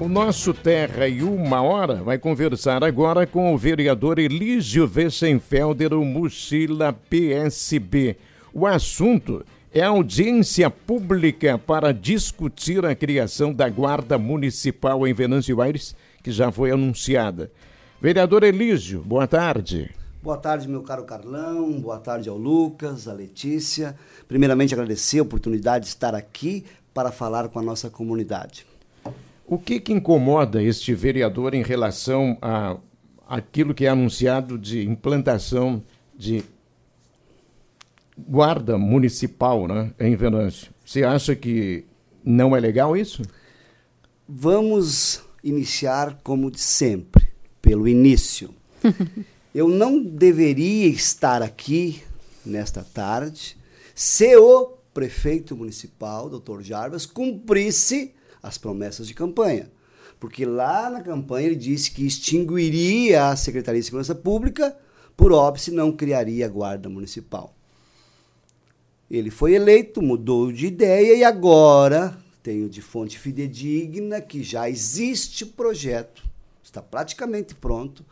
O nosso Terra e Uma Hora vai conversar agora com o vereador Elísio Wessenfelder, o Mochila PSB. O assunto é audiência pública para discutir a criação da Guarda Municipal em Venâncio Aires, que já foi anunciada. Vereador Elísio, boa tarde. Boa tarde, meu caro Carlão. Boa tarde ao Lucas, à Letícia. Primeiramente, agradecer a oportunidade de estar aqui para falar com a nossa comunidade. O que, que incomoda este vereador em relação a aquilo que é anunciado de implantação de guarda municipal né, em Venâncio? Você acha que não é legal isso? Vamos iniciar como de sempre, pelo início. Eu não deveria estar aqui nesta tarde se o prefeito municipal, doutor Jarbas, cumprisse as promessas de campanha. Porque lá na campanha ele disse que extinguiria a Secretaria de Segurança Pública, por óbice não criaria a Guarda Municipal. Ele foi eleito, mudou de ideia e agora tenho de fonte fidedigna que já existe projeto, está praticamente pronto,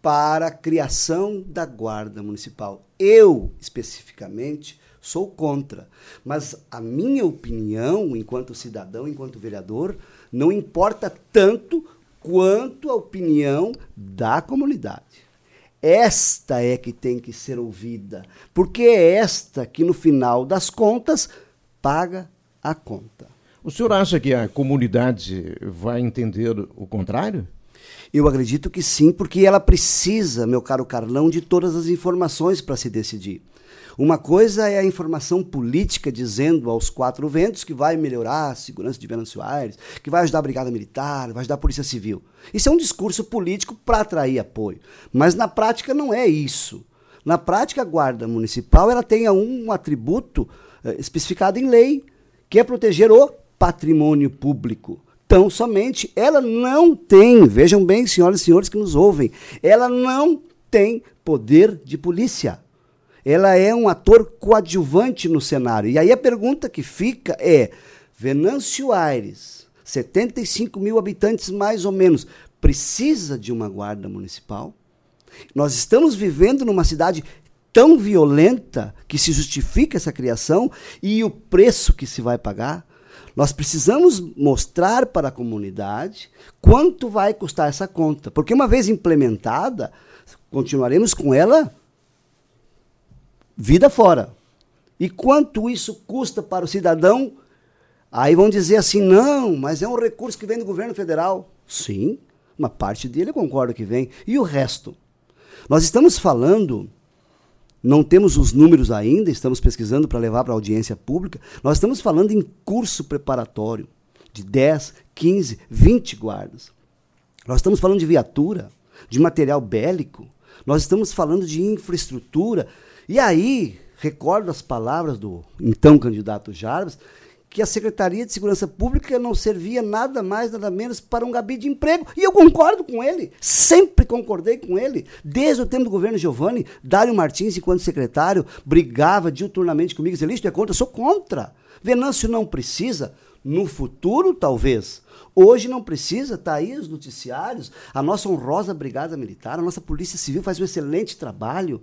para a criação da Guarda Municipal. Eu, especificamente, sou contra. Mas a minha opinião, enquanto cidadão, enquanto vereador, não importa tanto quanto a opinião da comunidade. Esta é que tem que ser ouvida, porque é esta que, no final das contas, paga a conta. O senhor acha que a comunidade vai entender o contrário? Eu acredito que sim, porque ela precisa, meu caro Carlão, de todas as informações para se decidir. Uma coisa é a informação política dizendo aos quatro ventos que vai melhorar a segurança de Venâncio Aires, que vai ajudar a Brigada Militar, vai ajudar a Polícia Civil. Isso é um discurso político para atrair apoio. Mas na prática não é isso. Na prática, a Guarda Municipal ela tem um atributo eh, especificado em lei, que é proteger o patrimônio público. Então, somente ela não tem, vejam bem, senhoras e senhores que nos ouvem, ela não tem poder de polícia ela é um ator coadjuvante no cenário. E aí a pergunta que fica é: Venâncio Aires, 75 mil habitantes mais ou menos, precisa de uma guarda municipal? Nós estamos vivendo numa cidade tão violenta que se justifica essa criação e o preço que se vai pagar? Nós precisamos mostrar para a comunidade quanto vai custar essa conta, porque uma vez implementada, continuaremos com ela vida fora. E quanto isso custa para o cidadão? Aí vão dizer assim: não, mas é um recurso que vem do governo federal. Sim, uma parte dele eu concordo que vem. E o resto? Nós estamos falando, não temos os números ainda, estamos pesquisando para levar para a audiência pública. Nós estamos falando em curso preparatório de 10, 15, 20 guardas. Nós estamos falando de viatura, de material bélico. Nós estamos falando de infraestrutura e aí, recordo as palavras do então candidato Jarbas, que a Secretaria de Segurança Pública não servia nada mais, nada menos para um gabinete de emprego. E eu concordo com ele, sempre concordei com ele. Desde o tempo do governo Giovanni, Dário Martins, enquanto secretário, brigava diuturnamente comigo, dizia, Lixo, é contra? Eu sou contra. Venâncio não precisa, no futuro talvez. Hoje não precisa, está aí os noticiários, a nossa honrosa Brigada Militar, a nossa Polícia Civil faz um excelente trabalho.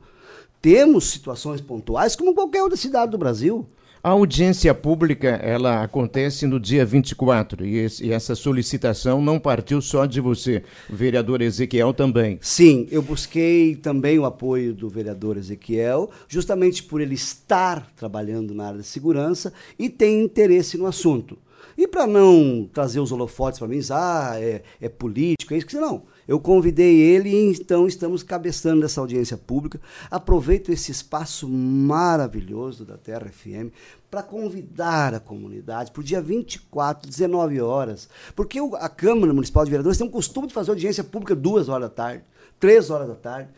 Temos situações pontuais, como qualquer outra cidade do Brasil. A audiência pública, ela acontece no dia 24 e, esse, e essa solicitação não partiu só de você, o vereador Ezequiel também. Sim, eu busquei também o apoio do vereador Ezequiel, justamente por ele estar trabalhando na área de segurança e ter interesse no assunto. E para não trazer os holofotes para mim, ah, é, é político, é isso que não. Eu convidei ele e então estamos cabeçando essa audiência pública. Aproveito esse espaço maravilhoso da Terra FM para convidar a comunidade para o dia 24, 19 horas. Porque a Câmara Municipal de Vereadores tem um costume de fazer audiência pública duas horas da tarde, três horas da tarde.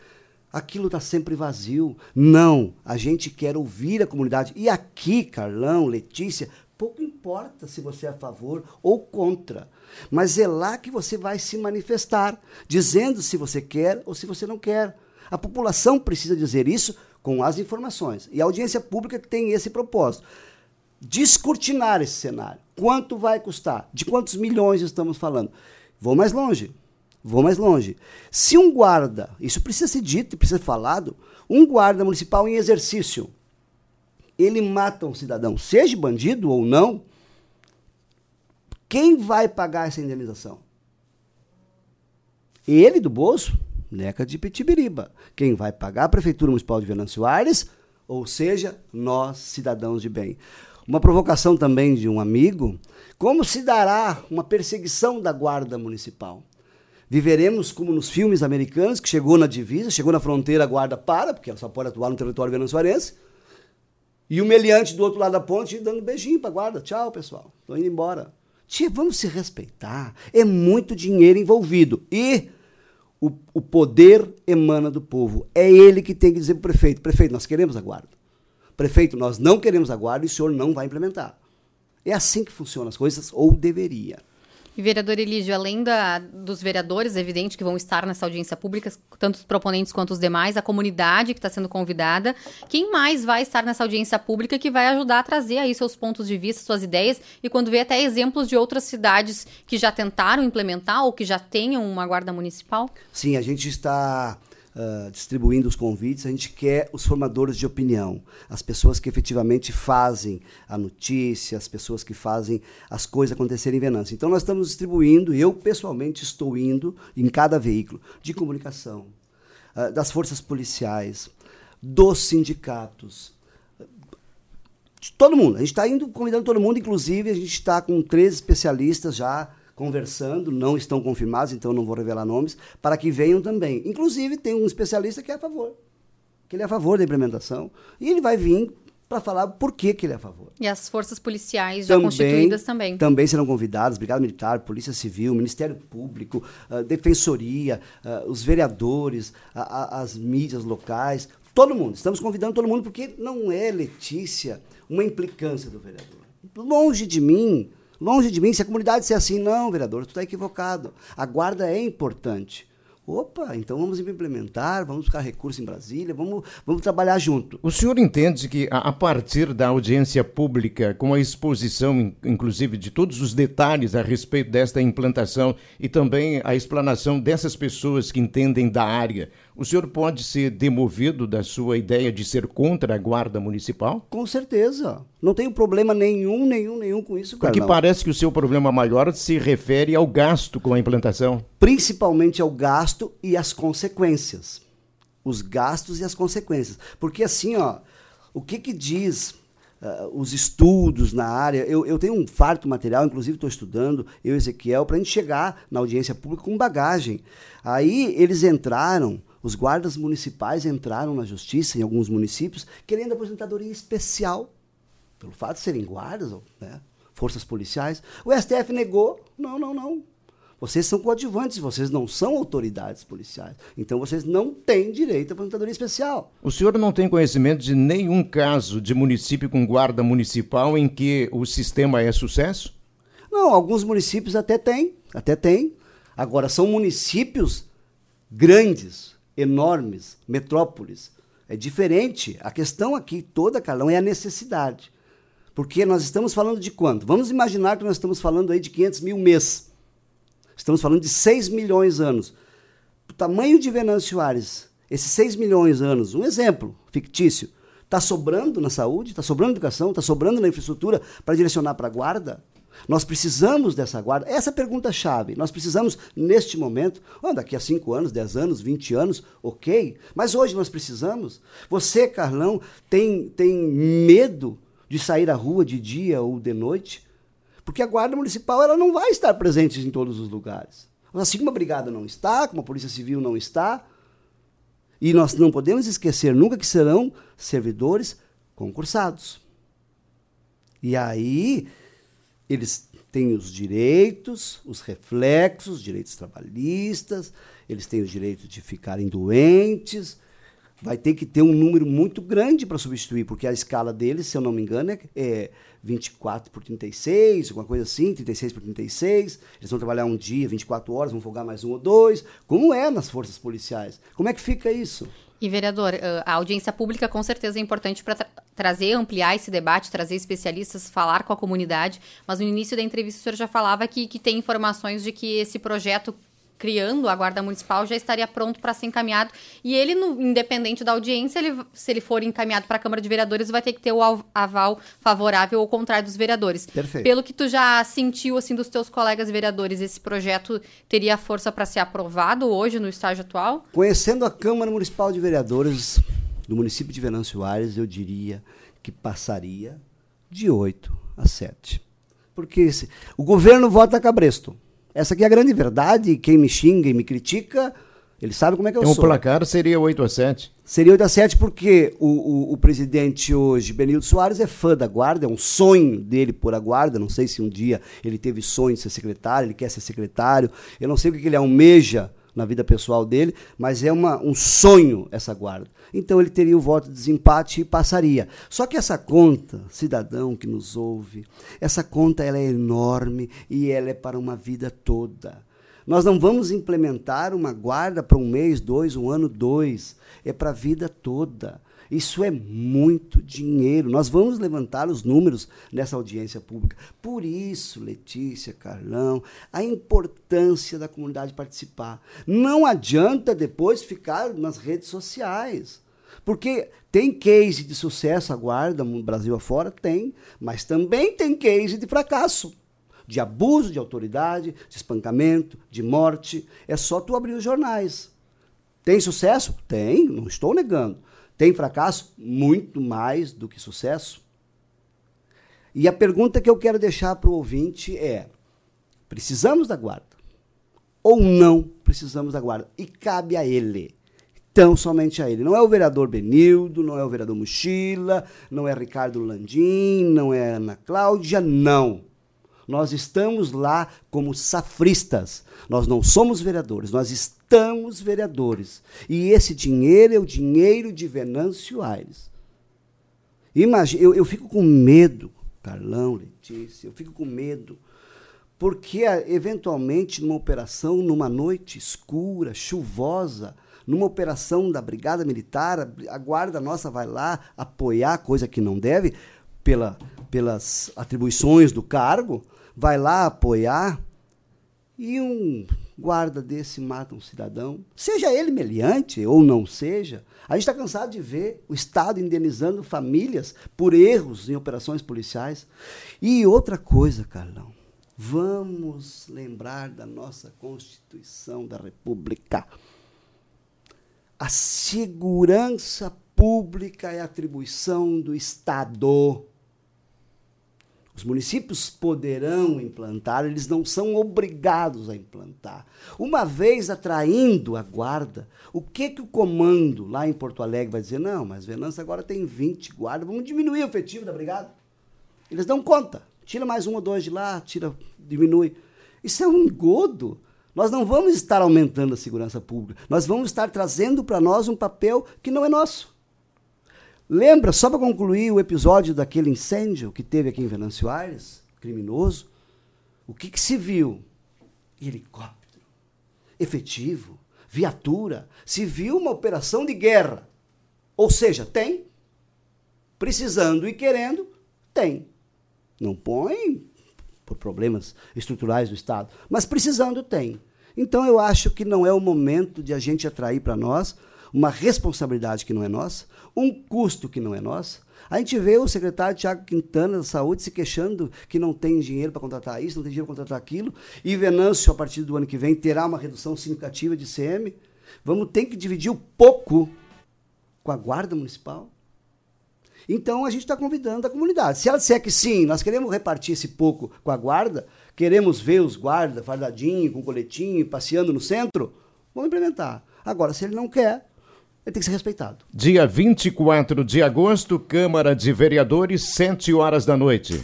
Aquilo está sempre vazio. Não, a gente quer ouvir a comunidade. E aqui, Carlão, Letícia, importa se você é a favor ou contra. Mas é lá que você vai se manifestar, dizendo se você quer ou se você não quer. A população precisa dizer isso com as informações. E a audiência pública tem esse propósito. Descortinar esse cenário. Quanto vai custar? De quantos milhões estamos falando? Vou mais longe. Vou mais longe. Se um guarda, isso precisa ser dito, precisa ser falado, um guarda municipal em exercício, ele mata um cidadão, seja bandido ou não, quem vai pagar essa indenização? Ele do bolso? Neca de Pitibiriba. Quem vai pagar a Prefeitura Municipal de Venâncio Aires, ou seja, nós, cidadãos de bem. Uma provocação também de um amigo, como se dará uma perseguição da guarda municipal? Viveremos como nos filmes americanos, que chegou na divisa, chegou na fronteira, a guarda para, porque ela só pode atuar no território venezuelense, e o meliante do outro lado da ponte dando beijinho para a guarda. Tchau, pessoal. Estou indo embora. Tia, vamos se respeitar. É muito dinheiro envolvido. E o, o poder emana do povo. É ele que tem que dizer para o prefeito: prefeito, nós queremos a guarda. Prefeito, nós não queremos a guarda e o senhor não vai implementar. É assim que funcionam as coisas, ou deveria. E vereador Elígio, além da, dos vereadores, evidente, que vão estar nessa audiência pública, tanto os proponentes quanto os demais, a comunidade que está sendo convidada, quem mais vai estar nessa audiência pública que vai ajudar a trazer aí seus pontos de vista, suas ideias, e quando vê até exemplos de outras cidades que já tentaram implementar ou que já tenham uma guarda municipal? Sim, a gente está uh, distribuindo os convites, a gente quer os formadores de opinião, as pessoas que efetivamente fazem a notícia, as pessoas que fazem as coisas acontecerem em Venâncio. Então nós estamos distribuindo, eu pessoalmente estou indo em cada veículo de comunicação, uh, das forças policiais, dos sindicatos, de todo mundo. A gente está indo convidando todo mundo, inclusive a gente está com três especialistas já conversando, não estão confirmados, então não vou revelar nomes, para que venham também. Inclusive, tem um especialista que é a favor, que ele é a favor da implementação, e ele vai vir para falar por que, que ele é a favor. E as forças policiais já também, constituídas também. Também serão convidados, Brigada Militar, Polícia Civil, Ministério Público, uh, Defensoria, uh, os vereadores, as mídias locais, todo mundo. Estamos convidando todo mundo porque não é, Letícia, uma implicância do vereador. Longe de mim Longe de mim, se a comunidade disser assim, não, vereador, tu está equivocado. A guarda é importante. Opa, então vamos implementar, vamos buscar recurso em Brasília, vamos, vamos trabalhar junto. O senhor entende que, a partir da audiência pública, com a exposição, inclusive, de todos os detalhes a respeito desta implantação e também a explanação dessas pessoas que entendem da área, o senhor pode ser demovido da sua ideia de ser contra a guarda municipal? Com certeza. Não tenho problema nenhum, nenhum, nenhum com isso, cara. Porque parece que o seu problema maior se refere ao gasto com a implantação. Principalmente ao gasto e às consequências. Os gastos e as consequências. Porque assim, ó, o que que diz Uh, os estudos na área. Eu, eu tenho um farto material, inclusive estou estudando, eu e Ezequiel, para a gente chegar na audiência pública com bagagem. Aí eles entraram os guardas municipais entraram na justiça em alguns municípios querendo aposentadoria especial, pelo fato de serem guardas, né, forças policiais. O STF negou. Não, não, não. Vocês são coadjuvantes, vocês não são autoridades policiais. Então vocês não têm direito à aposentadoria especial. O senhor não tem conhecimento de nenhum caso de município com guarda municipal em que o sistema é sucesso? Não, alguns municípios até têm, até tem. Agora são municípios grandes, enormes, metrópoles. É diferente. A questão aqui toda, Carlão, é a necessidade. Porque nós estamos falando de quanto? Vamos imaginar que nós estamos falando aí de 500 mil mês. Estamos falando de 6 milhões de anos. O tamanho de Venâncio Aires, esses 6 milhões de anos, um exemplo fictício, está sobrando na saúde, está sobrando na educação, está sobrando na infraestrutura para direcionar para a guarda? Nós precisamos dessa guarda? Essa é a pergunta-chave. Nós precisamos, neste momento, oh, daqui a 5 anos, 10 anos, 20 anos, ok. Mas hoje nós precisamos. Você, Carlão, tem, tem medo de sair à rua de dia ou de noite? Porque a Guarda Municipal ela não vai estar presente em todos os lugares. Assim como a Brigada não está, como a Polícia Civil não está. E nós não podemos esquecer nunca que serão servidores concursados. E aí eles têm os direitos, os reflexos, direitos trabalhistas, eles têm os direitos de ficarem doentes. Vai ter que ter um número muito grande para substituir, porque a escala deles, se eu não me engano, é 24 por 36, alguma coisa assim, 36 por 36. Eles vão trabalhar um dia, 24 horas, vão folgar mais um ou dois. Como é nas forças policiais? Como é que fica isso? E, vereador, a audiência pública com certeza é importante para tra trazer, ampliar esse debate, trazer especialistas, falar com a comunidade. Mas no início da entrevista o senhor já falava que, que tem informações de que esse projeto criando a Guarda Municipal já estaria pronto para ser encaminhado. E ele, no, independente da audiência, ele, se ele for encaminhado para a Câmara de Vereadores, vai ter que ter o aval favorável ou contrário dos vereadores. Perfeito. Pelo que tu já sentiu assim dos teus colegas vereadores, esse projeto teria força para ser aprovado hoje no estágio atual? Conhecendo a Câmara Municipal de Vereadores do município de Venâncio Aires, eu diria que passaria de 8 a 7. Porque esse, o governo vota cabresto. Essa aqui é a grande verdade. Quem me xinga e me critica, ele sabe como é que eu então, sou. O placar seria 8 a 7. Seria 8 a 7 porque o, o, o, presidente hoje, Benildo Soares, é fã da guarda, é um sonho dele por a guarda. Não sei se um dia ele teve sonho de ser secretário, ele quer ser secretário. Eu não sei o que ele almeja na vida pessoal dele, mas é uma, um sonho essa guarda. Então ele teria o voto de desempate e passaria. Só que essa conta, cidadão que nos ouve, essa conta ela é enorme e ela é para uma vida toda. Nós não vamos implementar uma guarda para um mês, dois, um ano, dois. É para a vida toda. Isso é muito dinheiro. Nós vamos levantar os números nessa audiência pública. Por isso, Letícia, Carlão, a importância da comunidade participar. Não adianta depois ficar nas redes sociais. Porque tem case de sucesso a guarda no Brasil afora? Tem. Mas também tem case de fracasso. De abuso de autoridade, de espancamento, de morte. É só tu abrir os jornais. Tem sucesso? Tem, não estou negando. Tem fracasso? Muito mais do que sucesso. E a pergunta que eu quero deixar para o ouvinte é: precisamos da guarda? Ou não precisamos da guarda? E cabe a ele. Então, somente a ele. Não é o vereador Benildo, não é o vereador Mochila, não é Ricardo Landim, não é Ana Cláudia, não. Nós estamos lá como safristas. Nós não somos vereadores, nós estamos vereadores. E esse dinheiro é o dinheiro de Venâncio Aires. Imagina, eu, eu fico com medo, Carlão, Letícia, eu fico com medo. Porque, eventualmente, numa operação, numa noite escura, chuvosa, numa operação da Brigada Militar, a guarda nossa vai lá apoiar, coisa que não deve, pela, pelas atribuições do cargo, vai lá apoiar e um guarda desse mata um cidadão, seja ele meliante ou não seja, a gente está cansado de ver o Estado indenizando famílias por erros em operações policiais. E outra coisa, Carlão, vamos lembrar da nossa Constituição da República. A segurança pública é atribuição do Estado. Os municípios poderão implantar, eles não são obrigados a implantar. Uma vez atraindo a guarda, o que que o comando lá em Porto Alegre vai dizer? Não, mas Venâncio agora tem 20 guardas, vamos diminuir o efetivo da brigada. Eles dão conta. Tira mais um ou dois de lá, tira, diminui. Isso é um engodo. Nós não vamos estar aumentando a segurança pública. Nós vamos estar trazendo para nós um papel que não é nosso. Lembra, só para concluir o episódio daquele incêndio que teve aqui em Venâncio Aires, criminoso? O que, que se viu? Helicóptero, efetivo, viatura. Se viu uma operação de guerra. Ou seja, tem. Precisando e querendo, tem. Não põe por problemas estruturais do Estado, mas precisando, tem. Então eu acho que não é o momento de a gente atrair para nós uma responsabilidade que não é nossa, um custo que não é nosso. A gente vê o secretário Tiago Quintana da Saúde se queixando que não tem dinheiro para contratar isso, não tem dinheiro para contratar aquilo, e Venâncio, a partir do ano que vem, terá uma redução significativa de CM. Vamos ter que dividir um pouco com a Guarda Municipal. Então a gente está convidando a comunidade. Se ela disser que sim, nós queremos repartir esse pouco com a guarda, queremos ver os guardas fardadinho, com coletinho, passeando no centro, vamos implementar. Agora, se ele não quer, ele tem que ser respeitado. Dia 24 de agosto, Câmara de Vereadores, 7 horas da noite.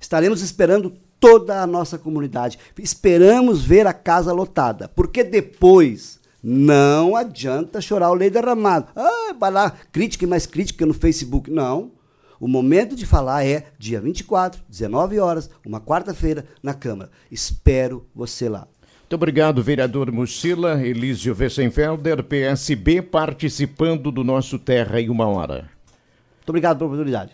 Estaremos esperando toda a nossa comunidade. Esperamos ver a casa lotada, porque depois não adianta chorar o leite derramado. Ah, vai lá, crítica e mais crítica no Facebook. Não. O momento de falar é dia 24, 19 horas, uma quarta-feira, na Câmara. Espero você lá. Muito obrigado, vereador Mucila, Elísio Wessenfelder, PSB, participando do nosso Terra em Uma Hora. Muito obrigado pela oportunidade.